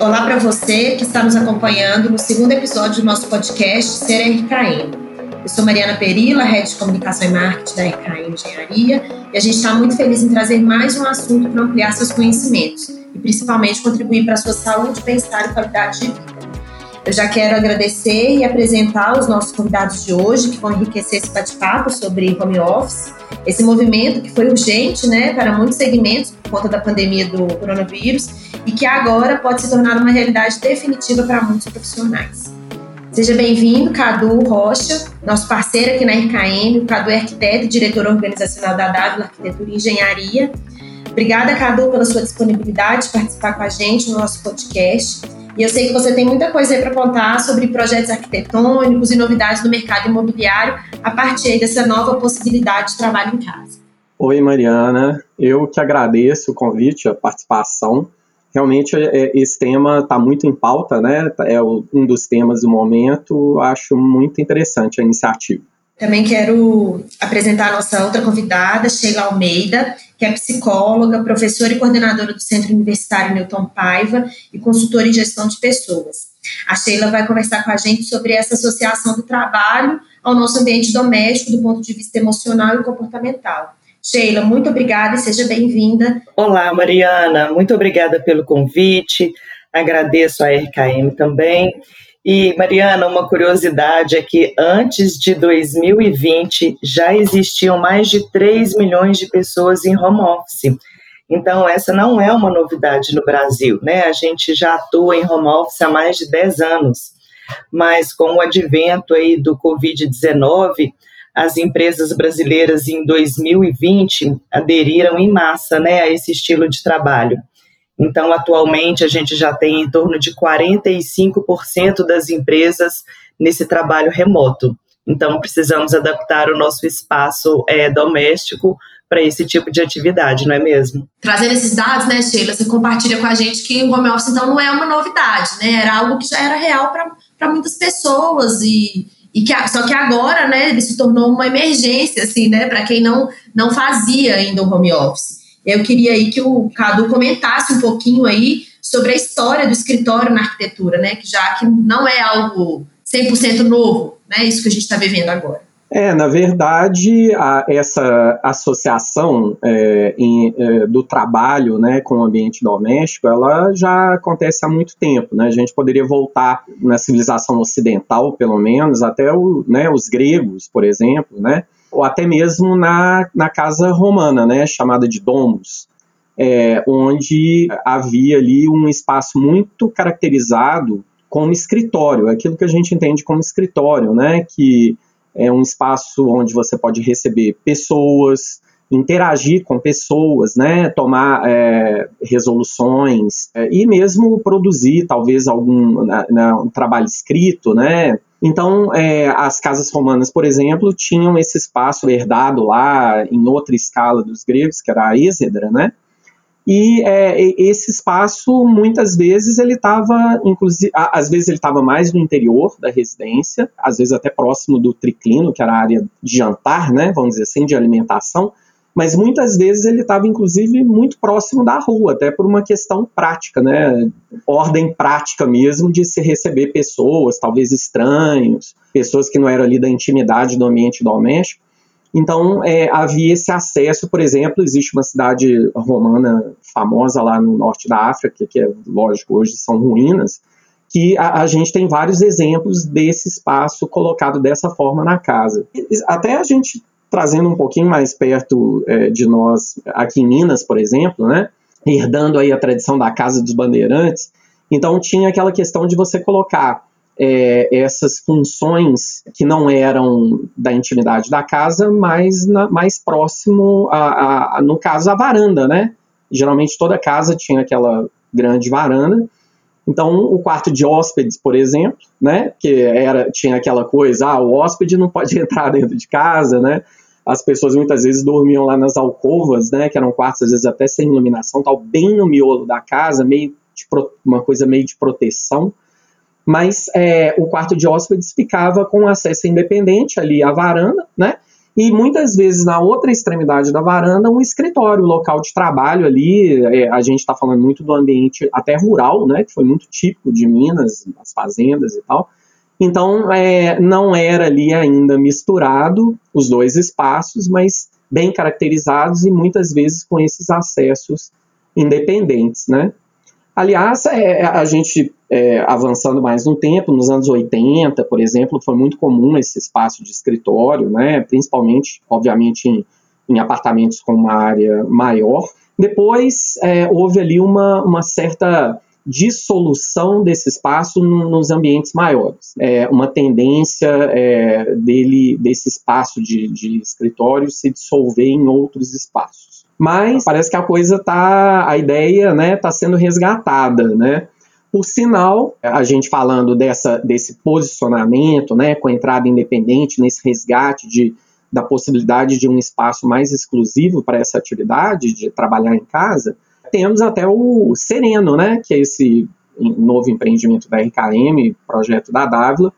Olá para você que está nos acompanhando no segundo episódio do nosso podcast Ser RKM. Eu sou Mariana Perila, Head de Comunicação e Marketing da RKM Engenharia, e a gente está muito feliz em trazer mais um assunto para ampliar seus conhecimentos e principalmente contribuir para a sua saúde, bem-estar e qualidade de vida. Eu já quero agradecer e apresentar os nossos convidados de hoje, que vão enriquecer esse bate-papo sobre home office, esse movimento que foi urgente né, para muitos segmentos por conta da pandemia do coronavírus e que agora pode se tornar uma realidade definitiva para muitos profissionais. Seja bem-vindo, Cadu Rocha, nosso parceiro aqui na RKM. O Cadu é arquiteto e diretor organizacional da Dávila Arquitetura e Engenharia. Obrigada, Cadu, pela sua disponibilidade de participar com a gente no nosso podcast. E eu sei que você tem muita coisa aí para contar sobre projetos arquitetônicos e novidades do mercado imobiliário a partir dessa nova possibilidade de trabalho em casa. Oi, Mariana. Eu que agradeço o convite, a participação. Realmente, é, esse tema está muito em pauta, né? É um dos temas do momento. Acho muito interessante a iniciativa. Também quero apresentar a nossa outra convidada, Sheila Almeida, que é psicóloga, professora e coordenadora do Centro Universitário Newton Paiva e consultora em gestão de pessoas. A Sheila vai conversar com a gente sobre essa associação do trabalho ao nosso ambiente doméstico do ponto de vista emocional e comportamental. Sheila, muito obrigada e seja bem-vinda. Olá, Mariana, muito obrigada pelo convite. Agradeço a RKM também e, Mariana, uma curiosidade é que antes de 2020 já existiam mais de 3 milhões de pessoas em home office. Então, essa não é uma novidade no Brasil, né? A gente já atua em home office há mais de 10 anos. Mas com o advento aí do Covid-19, as empresas brasileiras em 2020 aderiram em massa, né, a esse estilo de trabalho. Então, atualmente, a gente já tem em torno de 45% das empresas nesse trabalho remoto. Então, precisamos adaptar o nosso espaço é, doméstico para esse tipo de atividade, não é mesmo? Trazendo esses dados, né, Sheila, você compartilha com a gente que o home office, então, não é uma novidade, né? Era algo que já era real para muitas pessoas e, e que, só que agora, né, ele se tornou uma emergência, assim, né, para quem não, não fazia ainda o home office. Eu queria aí que o Cadu comentasse um pouquinho aí sobre a história do escritório na arquitetura, né? Que já que não é algo 100% novo, né? Isso que a gente está vivendo agora. É, na verdade, a, essa associação é, em, é, do trabalho né, com o ambiente doméstico, ela já acontece há muito tempo. Né? A gente poderia voltar na civilização ocidental, pelo menos, até o, né, os gregos, por exemplo, né? Ou até mesmo na, na casa romana, né, chamada de domus, é, onde havia ali um espaço muito caracterizado como escritório, aquilo que a gente entende como escritório, né, que é um espaço onde você pode receber pessoas, interagir com pessoas, né, tomar é, resoluções é, e mesmo produzir talvez algum né, né um trabalho escrito, né, então, é, as casas romanas, por exemplo, tinham esse espaço herdado lá em outra escala dos gregos, que era a Êxedra, né? E é, esse espaço, muitas vezes, ele estava, inclusive, às vezes ele estava mais no interior da residência, às vezes até próximo do triclino, que era a área de jantar, né? Vamos dizer assim, de alimentação mas muitas vezes ele estava inclusive muito próximo da rua, até por uma questão prática, né? Ordem prática mesmo de se receber pessoas, talvez estranhos, pessoas que não eram ali da intimidade do ambiente doméstico. Então é, havia esse acesso, por exemplo, existe uma cidade romana famosa lá no norte da África, que é lógico hoje são ruínas, que a, a, gente tem vários exemplos desse espaço colocado dessa forma na casa. Até a gente trazendo um pouquinho mais perto é, de nós, aqui em Minas, por exemplo, né, herdando aí a tradição da Casa dos Bandeirantes, então tinha aquela questão de você colocar é, essas funções que não eram da intimidade da casa, mas na, mais próximo, a, a, no caso, a varanda, né? Geralmente toda casa tinha aquela grande varanda, então, o quarto de hóspedes, por exemplo, né, que era, tinha aquela coisa, ah, o hóspede não pode entrar dentro de casa, né, as pessoas muitas vezes dormiam lá nas alcovas, né, que eram quartos às vezes até sem iluminação, tal, bem no miolo da casa, meio de uma coisa meio de proteção, mas é, o quarto de hóspedes ficava com acesso independente ali à varanda, né, e muitas vezes na outra extremidade da varanda um escritório, um local de trabalho ali. É, a gente está falando muito do ambiente até rural, né, que foi muito típico de Minas, as fazendas e tal. Então é, não era ali ainda misturado os dois espaços, mas bem caracterizados e muitas vezes com esses acessos independentes, né? Aliás, é, a gente é, avançando mais no tempo, nos anos 80, por exemplo, foi muito comum esse espaço de escritório, né? Principalmente, obviamente, em, em apartamentos com uma área maior. Depois é, houve ali uma, uma certa dissolução desse espaço nos ambientes maiores. É uma tendência é, dele, desse espaço de, de escritório se dissolver em outros espaços. Mas parece que a coisa tá, a ideia, né, tá sendo resgatada, né? Por sinal, a gente falando dessa, desse posicionamento, né, com a entrada independente, nesse resgate de, da possibilidade de um espaço mais exclusivo para essa atividade de trabalhar em casa, temos até o Sereno, né, que é esse novo empreendimento da RKM, projeto da Dávila,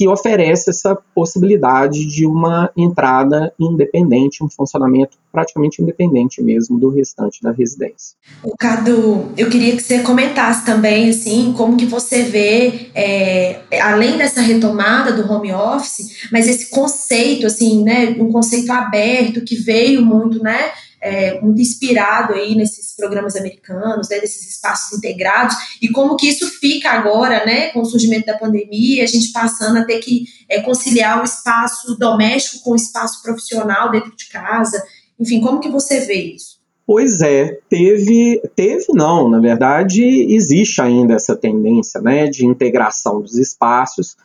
que oferece essa possibilidade de uma entrada independente, um funcionamento praticamente independente mesmo do restante da residência. O Cadu, eu queria que você comentasse também, assim, como que você vê, é, além dessa retomada do home office, mas esse conceito, assim, né, um conceito aberto que veio muito, né, é, muito inspirado aí nesses programas americanos, né, desses espaços integrados, e como que isso fica agora, né, com o surgimento da pandemia, a gente passando a ter que é, conciliar o espaço doméstico com o espaço profissional dentro de casa, enfim, como que você vê isso? Pois é, teve, teve não, na verdade existe ainda essa tendência, né, de integração dos espaços,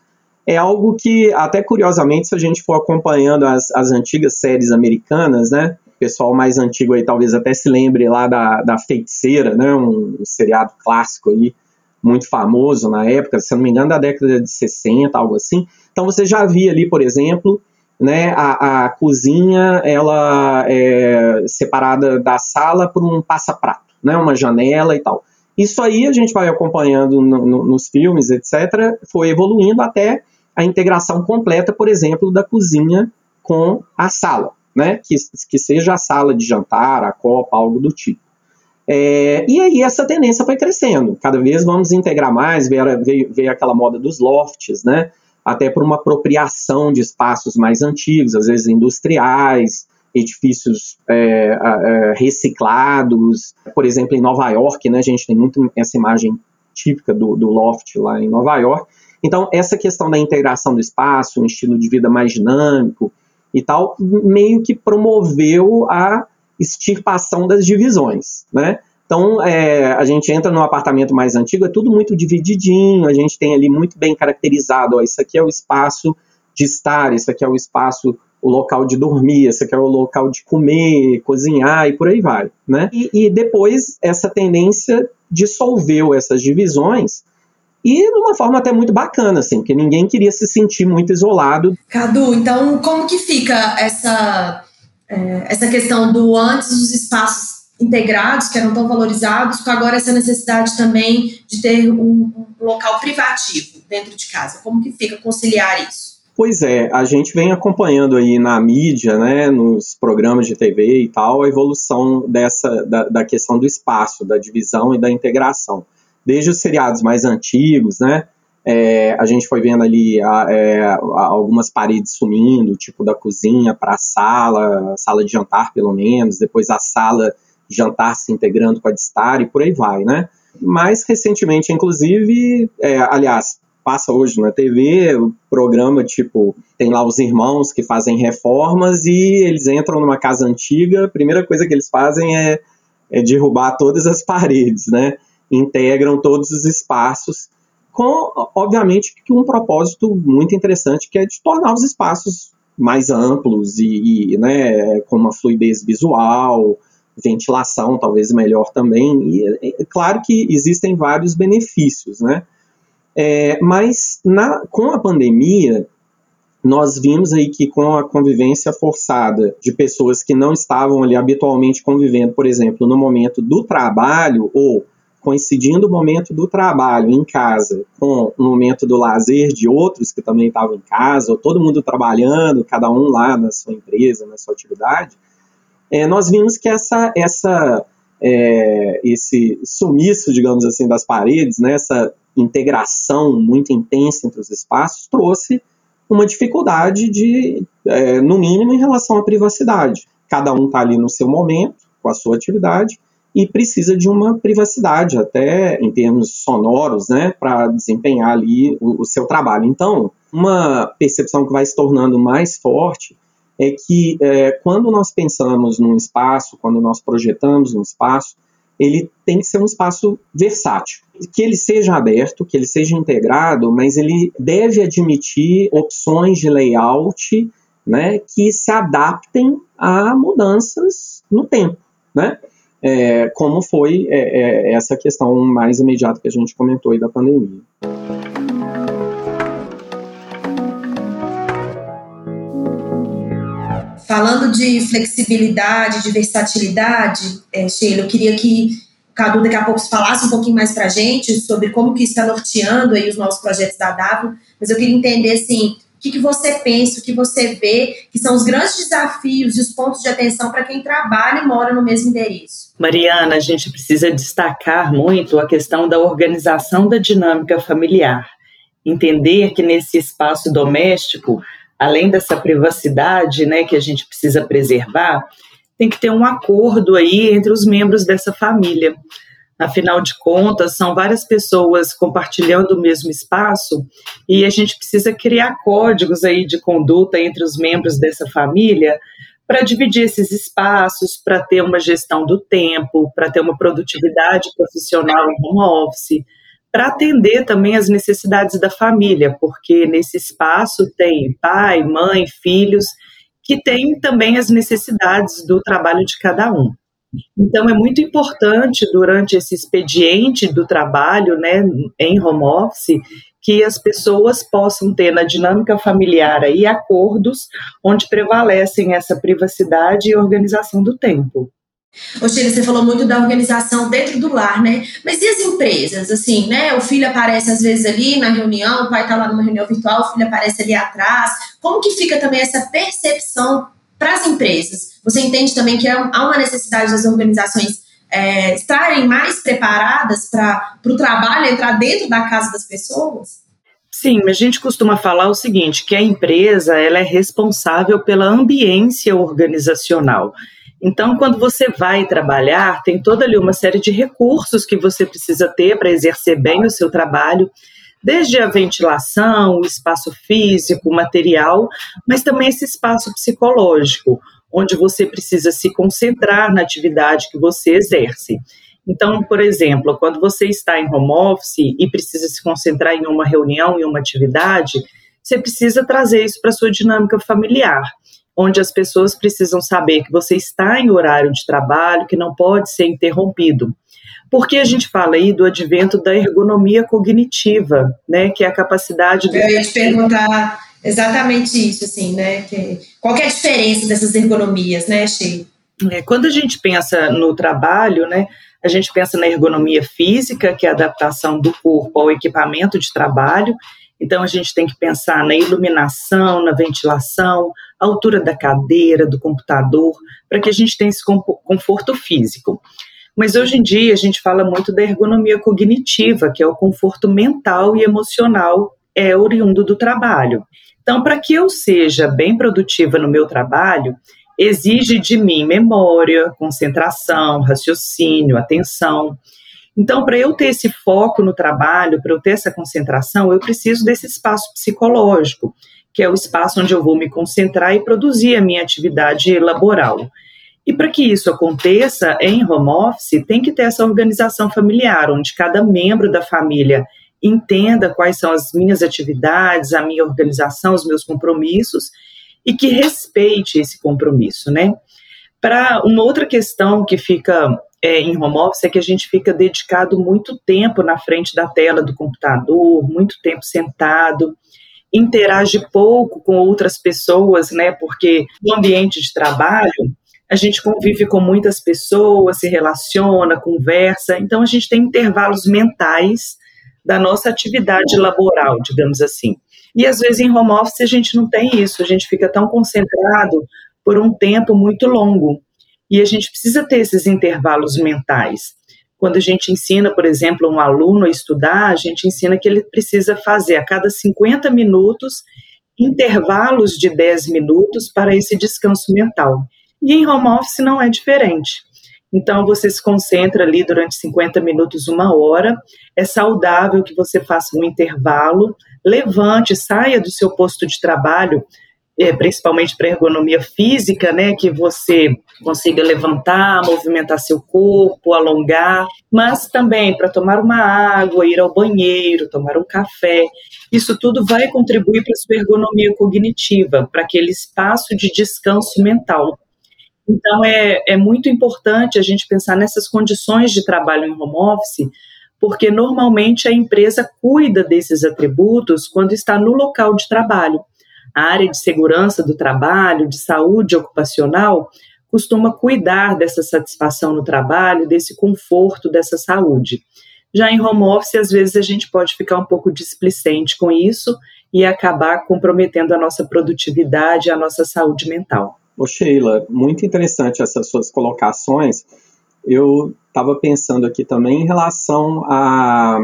é algo que, até curiosamente, se a gente for acompanhando as, as antigas séries americanas, né, pessoal mais antigo aí talvez até se lembre lá da, da Feiticeira, né? Um, um seriado clássico aí, muito famoso na época, se não me engano, da década de 60, algo assim. Então você já via ali, por exemplo, né, a, a cozinha ela é separada da sala por um passa-prato, né, uma janela e tal. Isso aí a gente vai acompanhando no, no, nos filmes, etc., foi evoluindo até a integração completa, por exemplo, da cozinha com a sala né? Que, que seja a sala de jantar, a copa, algo do tipo. É, e aí essa tendência foi crescendo. Cada vez vamos integrar mais, veio, veio, veio aquela moda dos lofts, né? Até por uma apropriação de espaços mais antigos, às vezes industriais, edifícios é, é, reciclados. Por exemplo, em Nova York, né? A gente tem muito essa imagem típica do, do loft lá em Nova York. Então, essa questão da integração do espaço, um estilo de vida mais dinâmico, e tal, meio que promoveu a extirpação das divisões, né? Então, é, a gente entra num apartamento mais antigo, é tudo muito divididinho, a gente tem ali muito bem caracterizado, ó, isso aqui é o espaço de estar, isso aqui é o espaço, o local de dormir, isso aqui é o local de comer, cozinhar e por aí vai, né? E, e depois essa tendência dissolveu essas divisões e de uma forma até muito bacana, assim, porque ninguém queria se sentir muito isolado. Cadu, então como que fica essa, é, essa questão do antes dos espaços integrados, que eram tão valorizados, com agora essa necessidade também de ter um, um local privativo dentro de casa? Como que fica conciliar isso? Pois é, a gente vem acompanhando aí na mídia, né, nos programas de TV e tal, a evolução dessa da, da questão do espaço, da divisão e da integração desde os seriados mais antigos, né? É, a gente foi vendo ali a, é, algumas paredes sumindo, tipo da cozinha para a sala, sala de jantar pelo menos, depois a sala de jantar se integrando com a de estar e por aí vai, né? Mais recentemente, inclusive, é, aliás, passa hoje na TV, o programa, tipo, tem lá os irmãos que fazem reformas e eles entram numa casa antiga, a primeira coisa que eles fazem é, é derrubar todas as paredes, né? Integram todos os espaços, com, obviamente, um propósito muito interessante, que é de tornar os espaços mais amplos e, e né, com uma fluidez visual, ventilação talvez melhor também. E é claro que existem vários benefícios, né? É, mas na, com a pandemia, nós vimos aí que com a convivência forçada de pessoas que não estavam ali habitualmente convivendo, por exemplo, no momento do trabalho ou coincidindo o momento do trabalho em casa com o momento do lazer de outros que também estavam em casa, ou todo mundo trabalhando, cada um lá na sua empresa, na sua atividade, é, nós vimos que essa, essa, é, esse sumiço, digamos assim, das paredes, né, essa integração muito intensa entre os espaços, trouxe uma dificuldade de, é, no mínimo, em relação à privacidade. Cada um está ali no seu momento, com a sua atividade, e precisa de uma privacidade, até em termos sonoros, né, para desempenhar ali o, o, seu trabalho. Então, uma percepção que vai se tornando mais forte é que é, quando nós pensamos num espaço, quando nós projetamos um espaço, ele tem que ser um espaço versátil, que ele seja aberto, que ele seja integrado, mas ele deve admitir opções de layout, né, que se adaptem a mudanças no tempo, né? É, como foi é, é, essa questão mais imediata que a gente comentou aí da pandemia. Falando de flexibilidade, de versatilidade, é, Sheila, eu queria que Cadu daqui a pouco falasse um pouquinho mais para a gente sobre como que está norteando aí os novos projetos da W, mas eu queria entender, assim, que, que você pensa, o que você vê, que são os grandes desafios e os pontos de atenção para quem trabalha e mora no mesmo endereço? Mariana, a gente precisa destacar muito a questão da organização da dinâmica familiar. Entender que nesse espaço doméstico, além dessa privacidade né, que a gente precisa preservar, tem que ter um acordo aí entre os membros dessa família. Afinal de contas, são várias pessoas compartilhando o mesmo espaço e a gente precisa criar códigos aí de conduta entre os membros dessa família para dividir esses espaços, para ter uma gestão do tempo, para ter uma produtividade profissional em home office, para atender também as necessidades da família, porque nesse espaço tem pai, mãe, filhos, que têm também as necessidades do trabalho de cada um. Então, é muito importante, durante esse expediente do trabalho né, em home office, que as pessoas possam ter na dinâmica familiar aí acordos onde prevalecem essa privacidade e organização do tempo. Sheila, você falou muito da organização dentro do lar, né? Mas e as empresas? Assim, né? O filho aparece às vezes ali na reunião, o pai está lá numa reunião virtual, o filho aparece ali atrás. Como que fica também essa percepção para as empresas, você entende também que há uma necessidade das organizações é, estarem mais preparadas para o trabalho entrar dentro da casa das pessoas? Sim, a gente costuma falar o seguinte, que a empresa ela é responsável pela ambiência organizacional. Então, quando você vai trabalhar, tem toda ali uma série de recursos que você precisa ter para exercer bem o seu trabalho desde a ventilação, o espaço físico, material, mas também esse espaço psicológico, onde você precisa se concentrar na atividade que você exerce. Então, por exemplo, quando você está em home office e precisa se concentrar em uma reunião, em uma atividade, você precisa trazer isso para a sua dinâmica familiar, onde as pessoas precisam saber que você está em horário de trabalho, que não pode ser interrompido. Porque a gente fala aí do advento da ergonomia cognitiva, né, que é a capacidade do... Eu ia te perguntar exatamente isso, assim, né, que, qual que é a diferença dessas ergonomias, né, Sheila? É, quando a gente pensa no trabalho, né, a gente pensa na ergonomia física, que é a adaptação do corpo ao equipamento de trabalho, então a gente tem que pensar na iluminação, na ventilação, altura da cadeira, do computador, para que a gente tenha esse conforto físico. Mas hoje em dia a gente fala muito da ergonomia cognitiva, que é o conforto mental e emocional é oriundo do trabalho. Então, para que eu seja bem produtiva no meu trabalho, exige de mim memória, concentração, raciocínio, atenção. Então, para eu ter esse foco no trabalho, para eu ter essa concentração, eu preciso desse espaço psicológico, que é o espaço onde eu vou me concentrar e produzir a minha atividade laboral. E para que isso aconteça em home office, tem que ter essa organização familiar, onde cada membro da família entenda quais são as minhas atividades, a minha organização, os meus compromissos e que respeite esse compromisso, né? Para uma outra questão que fica é, em home office é que a gente fica dedicado muito tempo na frente da tela do computador, muito tempo sentado, interage pouco com outras pessoas, né? Porque no ambiente de trabalho a gente convive com muitas pessoas, se relaciona, conversa, então a gente tem intervalos mentais da nossa atividade laboral, digamos assim. E às vezes em home office a gente não tem isso, a gente fica tão concentrado por um tempo muito longo. E a gente precisa ter esses intervalos mentais. Quando a gente ensina, por exemplo, um aluno a estudar, a gente ensina que ele precisa fazer a cada 50 minutos intervalos de 10 minutos para esse descanso mental. E em home office não é diferente. Então, você se concentra ali durante 50 minutos, uma hora. É saudável que você faça um intervalo, levante, saia do seu posto de trabalho, é, principalmente para ergonomia física, né, que você consiga levantar, movimentar seu corpo, alongar, mas também para tomar uma água, ir ao banheiro, tomar um café. Isso tudo vai contribuir para a sua ergonomia cognitiva, para aquele espaço de descanso mental. Então, é, é muito importante a gente pensar nessas condições de trabalho em home office, porque normalmente a empresa cuida desses atributos quando está no local de trabalho. A área de segurança do trabalho, de saúde ocupacional, costuma cuidar dessa satisfação no trabalho, desse conforto, dessa saúde. Já em home office, às vezes a gente pode ficar um pouco displicente com isso e acabar comprometendo a nossa produtividade, a nossa saúde mental. Ô Sheila, muito interessante essas suas colocações. Eu estava pensando aqui também em relação a,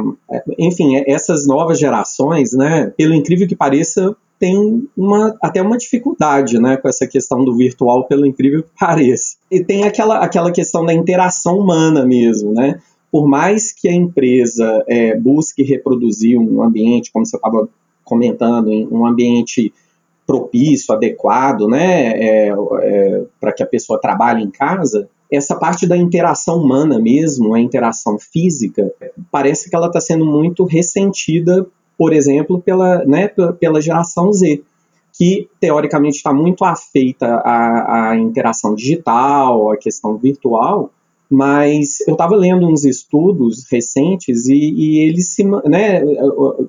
enfim, essas novas gerações, né? Pelo incrível que pareça, tem uma, até uma dificuldade né, com essa questão do virtual, pelo incrível que pareça. E tem aquela, aquela questão da interação humana mesmo, né? Por mais que a empresa é, busque reproduzir um ambiente, como você estava comentando, um ambiente propício, adequado, né, é, é, para que a pessoa trabalhe em casa, essa parte da interação humana mesmo, a interação física, parece que ela está sendo muito ressentida por exemplo, pela, né, pela geração Z, que teoricamente está muito afeita à, à interação digital, à questão virtual, mas eu estava lendo uns estudos recentes e, e eles se, né,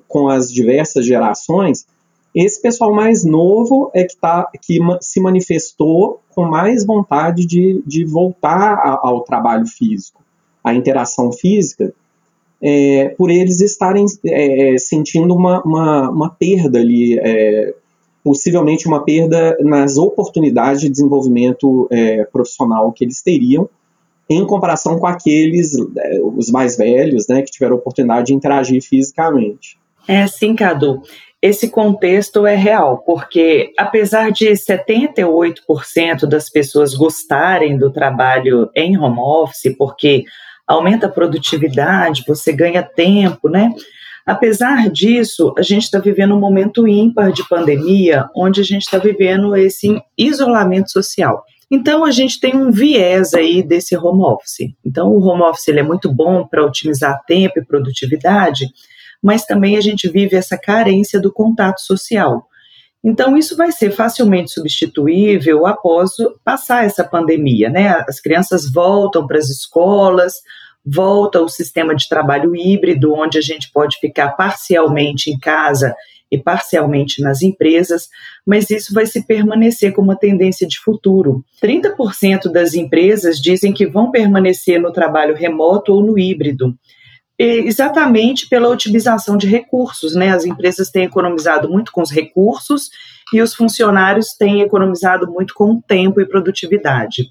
com as diversas gerações, esse pessoal mais novo é que, tá, que se manifestou com mais vontade de, de voltar ao trabalho físico, à interação física, é, por eles estarem é, sentindo uma, uma, uma, perda ali, é, possivelmente uma perda nas oportunidades de desenvolvimento é, profissional que eles teriam, em comparação com aqueles, é, os mais velhos, né, que tiveram a oportunidade de interagir fisicamente. É sim, Cadu. Esse contexto é real, porque apesar de 78% das pessoas gostarem do trabalho em home office, porque aumenta a produtividade, você ganha tempo, né? Apesar disso, a gente está vivendo um momento ímpar de pandemia, onde a gente está vivendo esse isolamento social. Então, a gente tem um viés aí desse home office. Então, o home office ele é muito bom para otimizar tempo e produtividade, mas também a gente vive essa carência do contato social. Então, isso vai ser facilmente substituível após passar essa pandemia, né? As crianças voltam para as escolas, volta o sistema de trabalho híbrido, onde a gente pode ficar parcialmente em casa e parcialmente nas empresas, mas isso vai se permanecer como uma tendência de futuro. 30% das empresas dizem que vão permanecer no trabalho remoto ou no híbrido. Exatamente pela otimização de recursos, né? As empresas têm economizado muito com os recursos e os funcionários têm economizado muito com tempo e produtividade.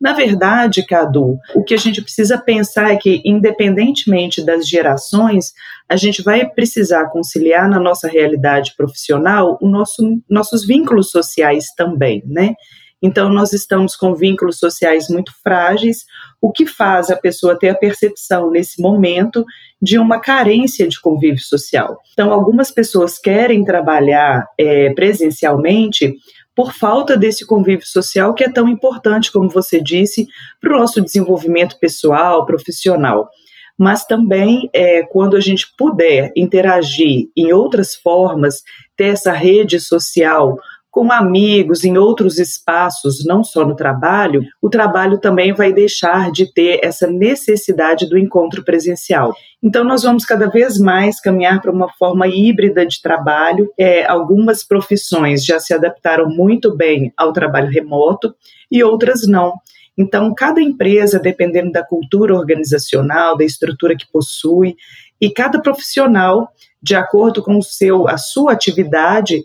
Na verdade, Cadu, o que a gente precisa pensar é que, independentemente das gerações, a gente vai precisar conciliar na nossa realidade profissional o nosso, nossos vínculos sociais também, né? Então, nós estamos com vínculos sociais muito frágeis, o que faz a pessoa ter a percepção, nesse momento, de uma carência de convívio social. Então, algumas pessoas querem trabalhar é, presencialmente por falta desse convívio social que é tão importante, como você disse, para o nosso desenvolvimento pessoal, profissional. Mas também, é, quando a gente puder interagir em outras formas, ter essa rede social com amigos, em outros espaços, não só no trabalho, o trabalho também vai deixar de ter essa necessidade do encontro presencial. Então, nós vamos cada vez mais caminhar para uma forma híbrida de trabalho. É, algumas profissões já se adaptaram muito bem ao trabalho remoto e outras não. Então, cada empresa, dependendo da cultura organizacional, da estrutura que possui, e cada profissional, de acordo com o seu, a sua atividade,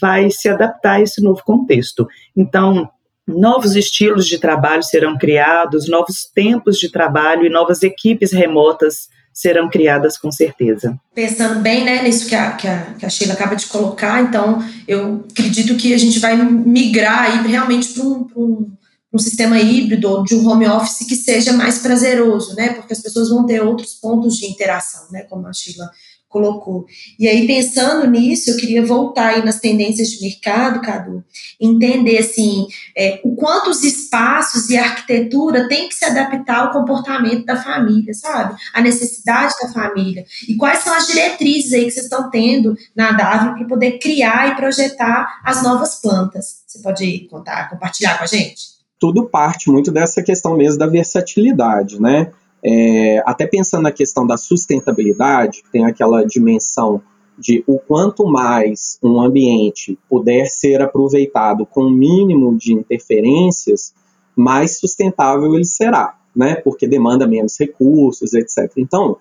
vai se adaptar a esse novo contexto. Então, novos estilos de trabalho serão criados, novos tempos de trabalho e novas equipes remotas serão criadas com certeza. Pensando bem né, nisso que a, que, a, que a Sheila acaba de colocar, então eu acredito que a gente vai migrar aí realmente para um, um, um, sistema híbrido ou de um home office que seja mais prazeroso, né? Porque as pessoas vão ter outros pontos de interação, né? Como a Sheila colocou. E aí, pensando nisso, eu queria voltar aí nas tendências de mercado, Cadu, entender, assim, é, o quanto os espaços e a arquitetura têm que se adaptar ao comportamento da família, sabe? A necessidade da família. E quais são as diretrizes aí que vocês estão tendo na DAV para poder criar e projetar as novas plantas? Você pode contar, compartilhar com a gente? Tudo parte muito dessa questão mesmo da versatilidade, né? É, até pensando na questão da sustentabilidade, tem aquela dimensão de o quanto mais um ambiente puder ser aproveitado com o mínimo de interferências, mais sustentável ele será, né? Porque demanda menos recursos, etc. Então,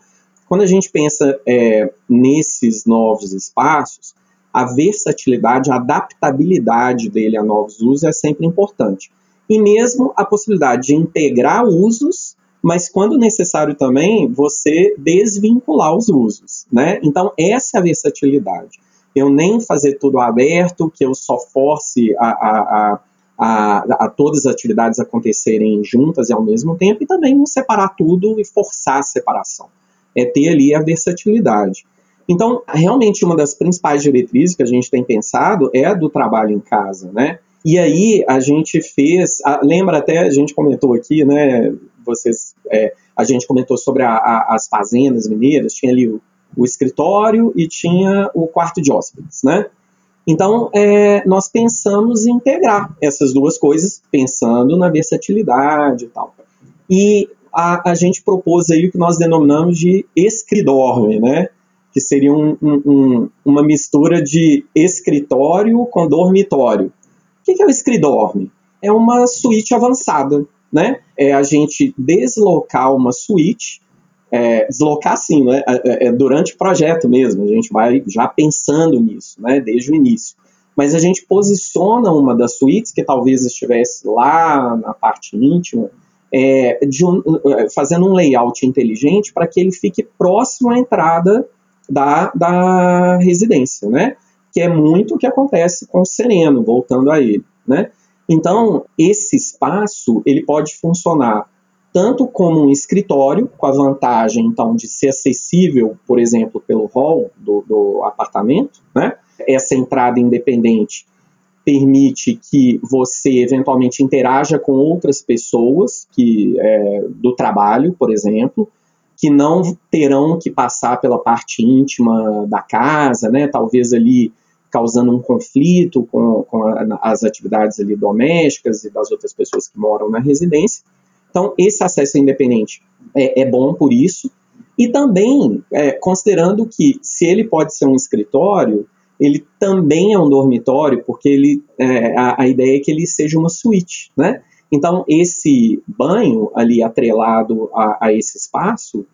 quando a gente pensa é, nesses novos espaços, a versatilidade, a adaptabilidade dele a novos usos é sempre importante. E mesmo a possibilidade de integrar usos mas quando necessário também você desvincular os usos, né? Então essa é a versatilidade. Eu nem fazer tudo aberto, que eu só force a, a, a, a, todas as atividades acontecerem juntas e ao mesmo tempo, e também não separar tudo e forçar a separação. É ter ali a versatilidade. Então, realmente, uma das principais diretrizes que a gente tem pensado é a do trabalho em casa, né? E aí a gente fez, lembra até, a gente comentou aqui, né, vocês, é, a gente comentou sobre a, a, as fazendas mineiras, tinha ali o, o, escritório e tinha o quarto de hóspedes, né? Então, é, nós pensamos em integrar essas duas coisas, pensando na versatilidade e tal. E a, a gente propôs aí o que nós denominamos de escridorme, né? Que seria um, um, uma mistura de escritório com dormitório. O que é o escridorme? É uma suíte avançada, né? É a gente deslocar uma suíte, é, deslocar sim, né? É, é, durante o projeto mesmo, a gente vai já pensando nisso, né? Desde o início. Mas a gente posiciona uma das suítes que talvez estivesse lá na parte íntima, é, um, é, fazendo um layout inteligente para que ele fique próximo à entrada da, da residência, né? Que é muito o que acontece com o Sereno, voltando a ele, né? Então, esse espaço ele pode funcionar tanto como um escritório, com a vantagem então de ser acessível, por exemplo, pelo hall do, do apartamento, né? Essa entrada independente permite que você eventualmente interaja com outras pessoas que é, do trabalho, por exemplo, que não terão que passar pela parte íntima da casa, né? Talvez ali causando um conflito com, com a, as atividades ali domésticas e das outras pessoas que moram na residência. Então, esse acesso independente é, é bom por isso. E também, é, considerando que se ele pode ser um escritório, ele também é um dormitório, porque ele, é, a, a, ideia é que ele seja uma suíte, né? Então, esse banho ali atrelado a, a esse espaço,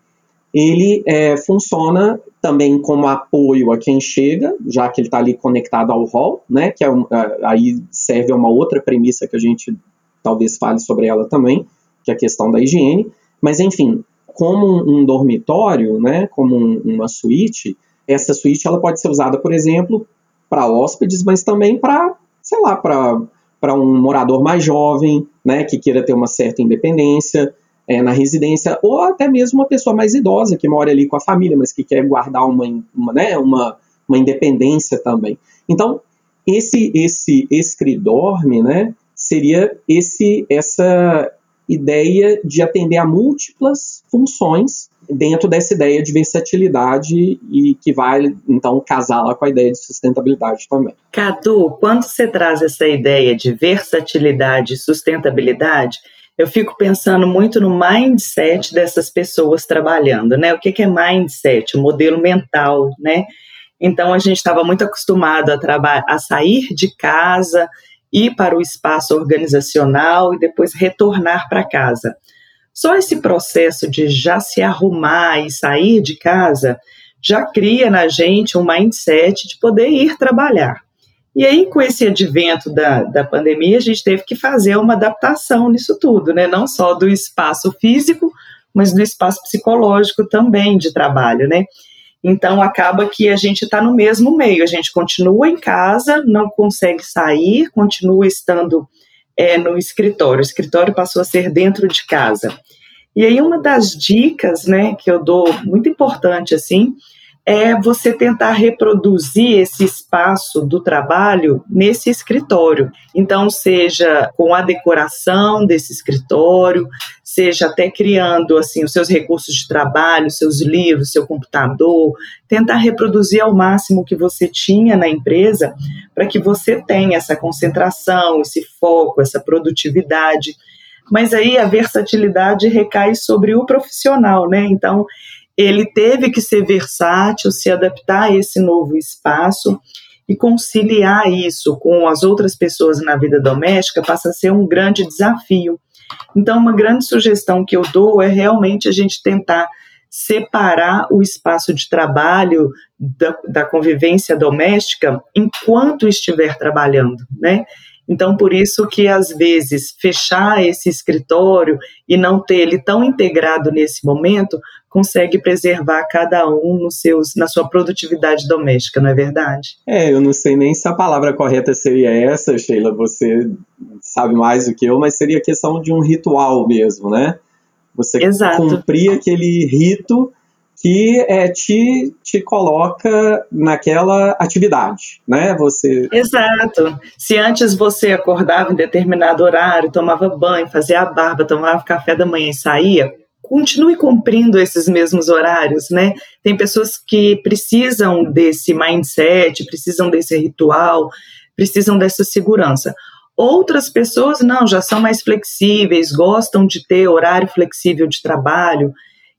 ele é, funciona também como apoio a quem chega, já que ele está ali conectado ao hall, né, que é um, aí serve a uma outra premissa que a gente talvez fale sobre ela também, que é a questão da higiene, mas enfim, como um, dormitório, né, como um, uma suíte, essa suíte ela pode ser usada, por exemplo, para hóspedes, mas também para, sei lá, para um morador mais jovem, né, que queira ter uma certa independência, é, na residência, ou até mesmo uma pessoa mais idosa que mora ali com a família, mas que quer guardar uma, uma, né, uma, uma independência também. Então, esse esse escridorme, né, seria esse essa ideia de atender a múltiplas funções dentro dessa ideia de versatilidade e que vai, então, casar lá com a ideia de sustentabilidade também. Cadu, quando você traz essa ideia de versatilidade e sustentabilidade, eu fico pensando muito no mindset dessas pessoas trabalhando, né? O que é mindset? O modelo mental, né? Então a gente estava muito acostumado a, a sair de casa, ir para o espaço organizacional e depois retornar para casa. Só esse processo de já se arrumar e sair de casa já cria na gente um mindset de poder ir trabalhar. E aí, com esse advento da, da pandemia, a gente teve que fazer uma adaptação nisso tudo, né? Não só do espaço físico, mas do espaço psicológico também de trabalho, né? Então acaba que a gente está no mesmo meio, a gente continua em casa, não consegue sair, continua estando é, no escritório. O escritório passou a ser dentro de casa. E aí uma das dicas, né, que eu dou muito importante assim, é você tentar reproduzir esse espaço do trabalho nesse escritório. Então, seja com a decoração desse escritório, seja até criando assim os seus recursos de trabalho, seus livros, seu computador, tentar reproduzir ao máximo o que você tinha na empresa para que você tenha essa concentração, esse foco, essa produtividade. Mas aí a versatilidade recai sobre o profissional, né? Então, ele teve que ser versátil, se adaptar a esse novo espaço e conciliar isso com as outras pessoas na vida doméstica passa a ser um grande desafio. Então, uma grande sugestão que eu dou é realmente a gente tentar separar o espaço de trabalho da, da convivência doméstica enquanto estiver trabalhando, né? Então, por isso que às vezes fechar esse escritório e não ter ele tão integrado nesse momento consegue preservar cada um nos seus, na sua produtividade doméstica, não é verdade? É, eu não sei nem se a palavra correta seria essa, Sheila, você sabe mais do que eu, mas seria questão de um ritual mesmo, né? Você Exato. cumprir aquele rito que é, te, te coloca naquela atividade, né? Você... Exato. Se antes você acordava em determinado horário, tomava banho, fazia a barba, tomava café da manhã e saía, continue cumprindo esses mesmos horários, né? Tem pessoas que precisam desse mindset, precisam desse ritual, precisam dessa segurança. Outras pessoas não, já são mais flexíveis, gostam de ter horário flexível de trabalho.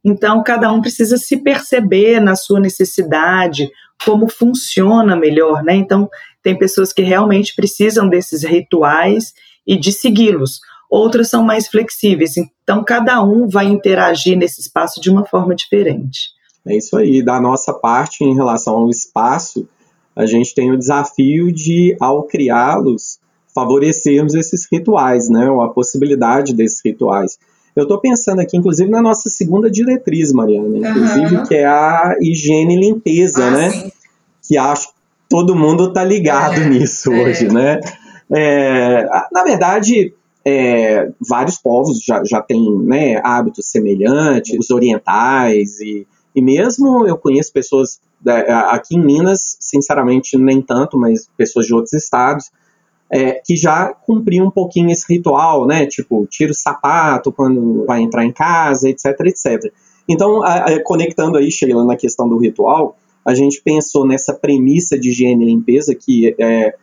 Então, cada um precisa se perceber na sua necessidade, como funciona melhor, né? Então, tem pessoas que realmente precisam desses rituais e de segui-los outras são mais flexíveis. Então, cada um vai interagir nesse espaço de uma forma diferente. É isso aí. Da nossa parte, em relação ao espaço, a gente tem o desafio de, ao criá-los, favorecermos esses rituais, né? Ou a possibilidade desses rituais. Eu estou pensando aqui, inclusive, na nossa segunda diretriz, Mariana, inclusive, uhum. que é a higiene e limpeza, ah, né? Sim. Que acho que todo mundo está ligado é, nisso é. hoje, né? É, na verdade, é, vários povos já, já têm né, hábitos semelhantes, os orientais, e, e mesmo eu conheço pessoas da, aqui em Minas, sinceramente nem tanto, mas pessoas de outros estados, é, que já cumpriam um pouquinho esse ritual, né? Tipo, tira o sapato quando vai entrar em casa, etc, etc. Então, a, a, conectando aí, Sheila, na questão do ritual, a gente pensou nessa premissa de higiene e limpeza que é,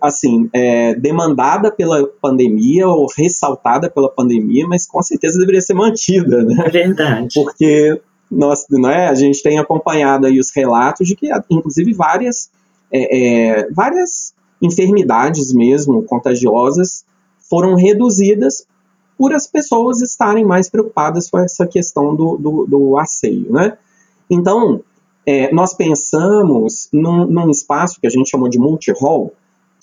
assim, é demandada pela pandemia ou ressaltada pela pandemia, mas com certeza deveria ser mantida, né? Verdade. Porque nós, não é, a gente tem acompanhado aí os relatos de que, inclusive, várias, é, é, várias enfermidades mesmo contagiosas foram reduzidas por as pessoas estarem mais preocupadas com essa questão do, do, do asseio, né? Então, é, nós pensamos num, num, espaço que a gente chamou de multi-hall,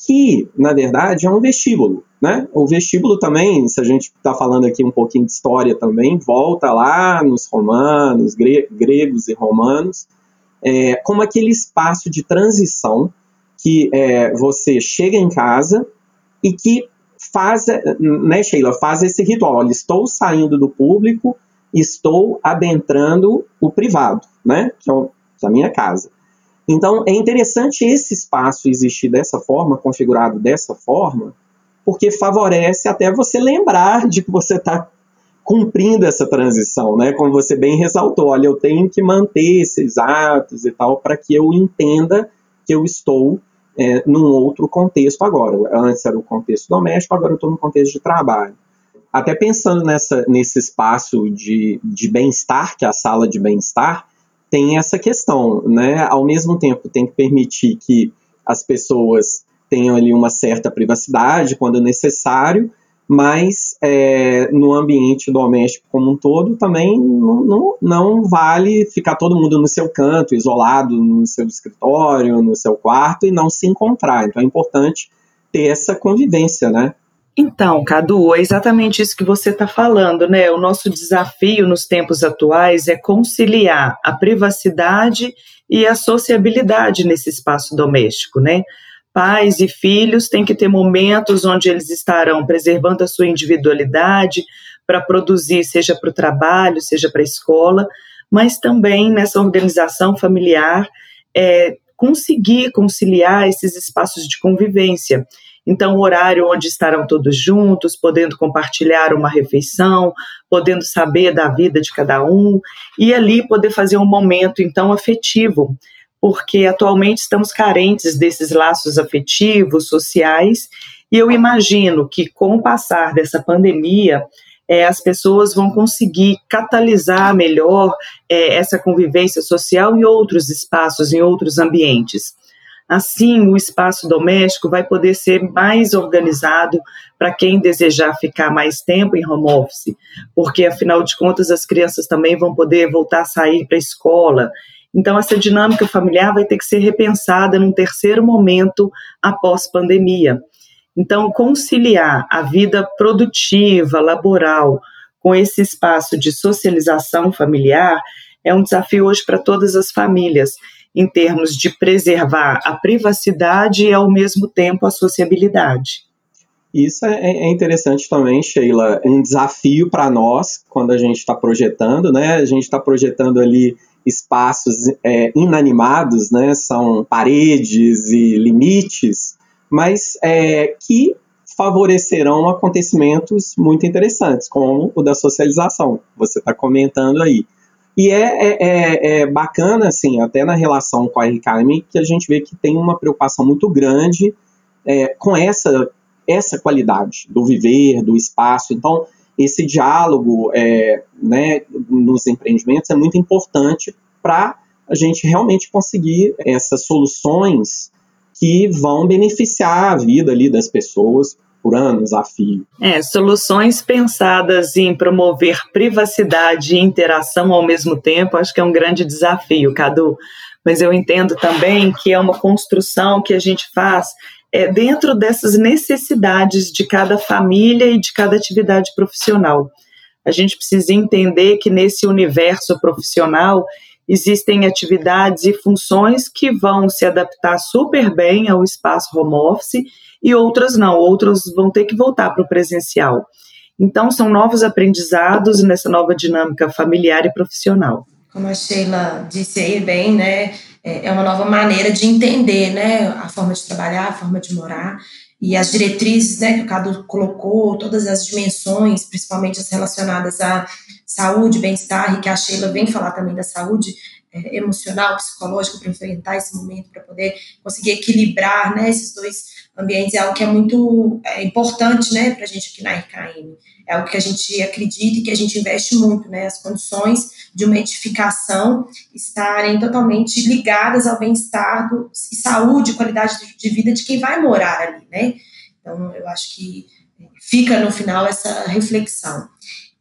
que, na verdade, é um vestíbulo. Né? O vestíbulo também, se a gente está falando aqui um pouquinho de história também, volta lá nos romanos, gre gregos e romanos, é, como aquele espaço de transição que é, você chega em casa e que faz, né, Sheila, faz esse ritual. Olha, estou saindo do público, estou adentrando o privado, né? Que é da minha casa. Então, é interessante esse espaço existir dessa forma, configurado dessa forma, porque favorece até você lembrar de que você está cumprindo essa transição, né? Como você bem ressaltou, olha, eu tenho que manter esses atos e tal para que eu entenda que eu estou é, num outro contexto agora. Antes era o contexto doméstico, agora eu estou no contexto de trabalho. Até pensando nessa, nesse espaço de, de bem-estar, que é a sala de bem-estar, tem essa questão, né? Ao mesmo tempo, tem que permitir que as pessoas tenham ali uma certa privacidade quando necessário, mas é, no ambiente doméstico como um todo também não, não, não, vale ficar todo mundo no seu canto, isolado no seu escritório, no seu quarto e não se encontrar. Então é importante ter essa convivência, né? Então, Cadu, é exatamente isso que você está falando, né? O nosso desafio nos tempos atuais é conciliar a privacidade e a sociabilidade nesse espaço doméstico, né? Pais e filhos têm que ter momentos onde eles estarão preservando a sua individualidade para produzir, seja para o trabalho, seja para a escola, mas também nessa organização familiar é, conseguir conciliar esses espaços de convivência. Então, o horário onde estarão todos juntos, podendo compartilhar uma refeição, podendo saber da vida de cada um, e ali poder fazer um momento, então, afetivo porque atualmente estamos carentes desses laços afetivos, sociais, e eu imagino que com o passar dessa pandemia, é, as pessoas vão conseguir catalisar melhor é, essa convivência social em outros espaços, em outros ambientes. Assim, o espaço doméstico vai poder ser mais organizado para quem desejar ficar mais tempo em home office, porque afinal de contas as crianças também vão poder voltar a sair para a escola então, essa dinâmica familiar vai ter que ser repensada num terceiro momento após pandemia. Então, conciliar a vida produtiva, laboral, com esse espaço de socialização familiar é um desafio hoje para todas as famílias, em termos de preservar a privacidade e, ao mesmo tempo, a sociabilidade. Isso é, é interessante também, Sheila, um desafio para nós quando a gente está projetando, né? A gente está projetando ali espaços é, inanimados, né, são paredes e limites, mas é, que favorecerão acontecimentos muito interessantes, como o da socialização, você está comentando aí. E é, é, é, é, bacana, assim, até na relação com a RKM, que a gente vê que tem uma preocupação muito grande é, com essa, essa qualidade do viver, do espaço. Então, esse diálogo é, né, nos empreendimentos é muito importante para a gente realmente conseguir essas soluções que vão beneficiar a vida ali das pessoas por anos a fio. É, soluções pensadas em promover privacidade e interação ao mesmo tempo, acho que é um grande desafio, Cadu. Mas eu entendo também que é uma construção que a gente faz é, dentro dessas necessidades de cada família e de cada atividade profissional. A gente precisa entender que nesse universo profissional existem atividades e funções que vão se adaptar super bem ao espaço home office e outras não, outras vão ter que voltar para o presencial. Então, são novos aprendizados nessa nova dinâmica familiar e profissional. Como a Sheila disse aí bem, né? É, é uma nova maneira de entender né, a forma de trabalhar, a forma de morar e as diretrizes né, que o Cadu colocou, todas as dimensões, principalmente as relacionadas à saúde, bem-estar, e que a Sheila vem falar também da saúde é, emocional, psicológica, para enfrentar esse momento, para poder conseguir equilibrar né, esses dois ambientes, é algo que é muito é, importante né, para a gente aqui na RKM. É algo que a gente acredita e que a gente investe muito, né, as condições de uma edificação estarem totalmente ligadas ao bem-estar e saúde, qualidade de vida de quem vai morar ali, né? Então, eu acho que fica no final essa reflexão.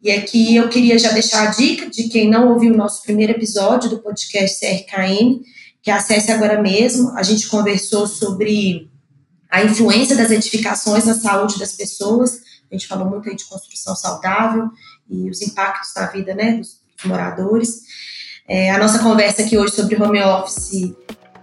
E aqui eu queria já deixar a dica de quem não ouviu o nosso primeiro episódio do podcast CRKM, que acesse agora mesmo. A gente conversou sobre a influência das edificações na saúde das pessoas. A gente falou muito aí de construção saudável e os impactos na vida né, dos, moradores. É, a nossa conversa aqui hoje sobre home office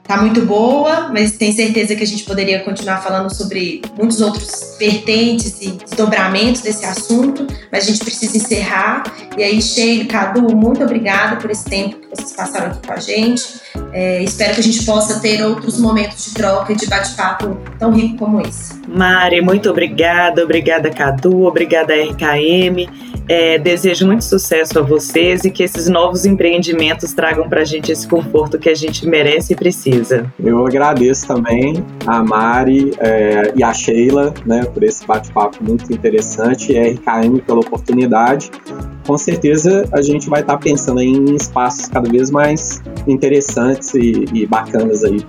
tá muito boa, mas tenho certeza que a gente poderia continuar falando sobre muitos outros vertentes e desdobramentos desse assunto, mas a gente precisa encerrar. E aí, Sheila, Cadu, muito obrigada por esse tempo que vocês passaram aqui com a gente. É, espero que a gente possa ter outros momentos de troca e de bate-papo tão rico como esse. Mari, muito obrigada, obrigada Cadu, obrigada RKM. É, desejo muito sucesso a vocês e que esses novos empreendimentos tragam para a gente esse conforto que a gente merece e precisa. Eu agradeço também a Mari é, e a Sheila né, por esse bate-papo muito interessante e a RKM pela oportunidade. Com certeza a gente vai estar pensando em espaços cada vez mais interessantes e, e bacanas aí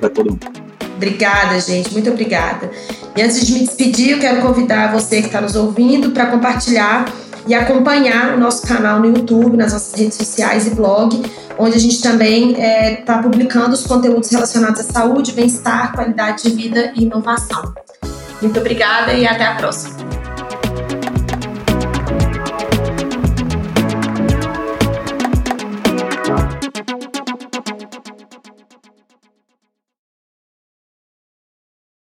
para todo mundo. Obrigada, gente, muito obrigada. E antes de me despedir, eu quero convidar você que está nos ouvindo para compartilhar e acompanhar o nosso canal no YouTube, nas nossas redes sociais e blog, onde a gente também está é, tá publicando os conteúdos relacionados à saúde, bem-estar, qualidade de vida e inovação. Muito obrigada e até a próxima.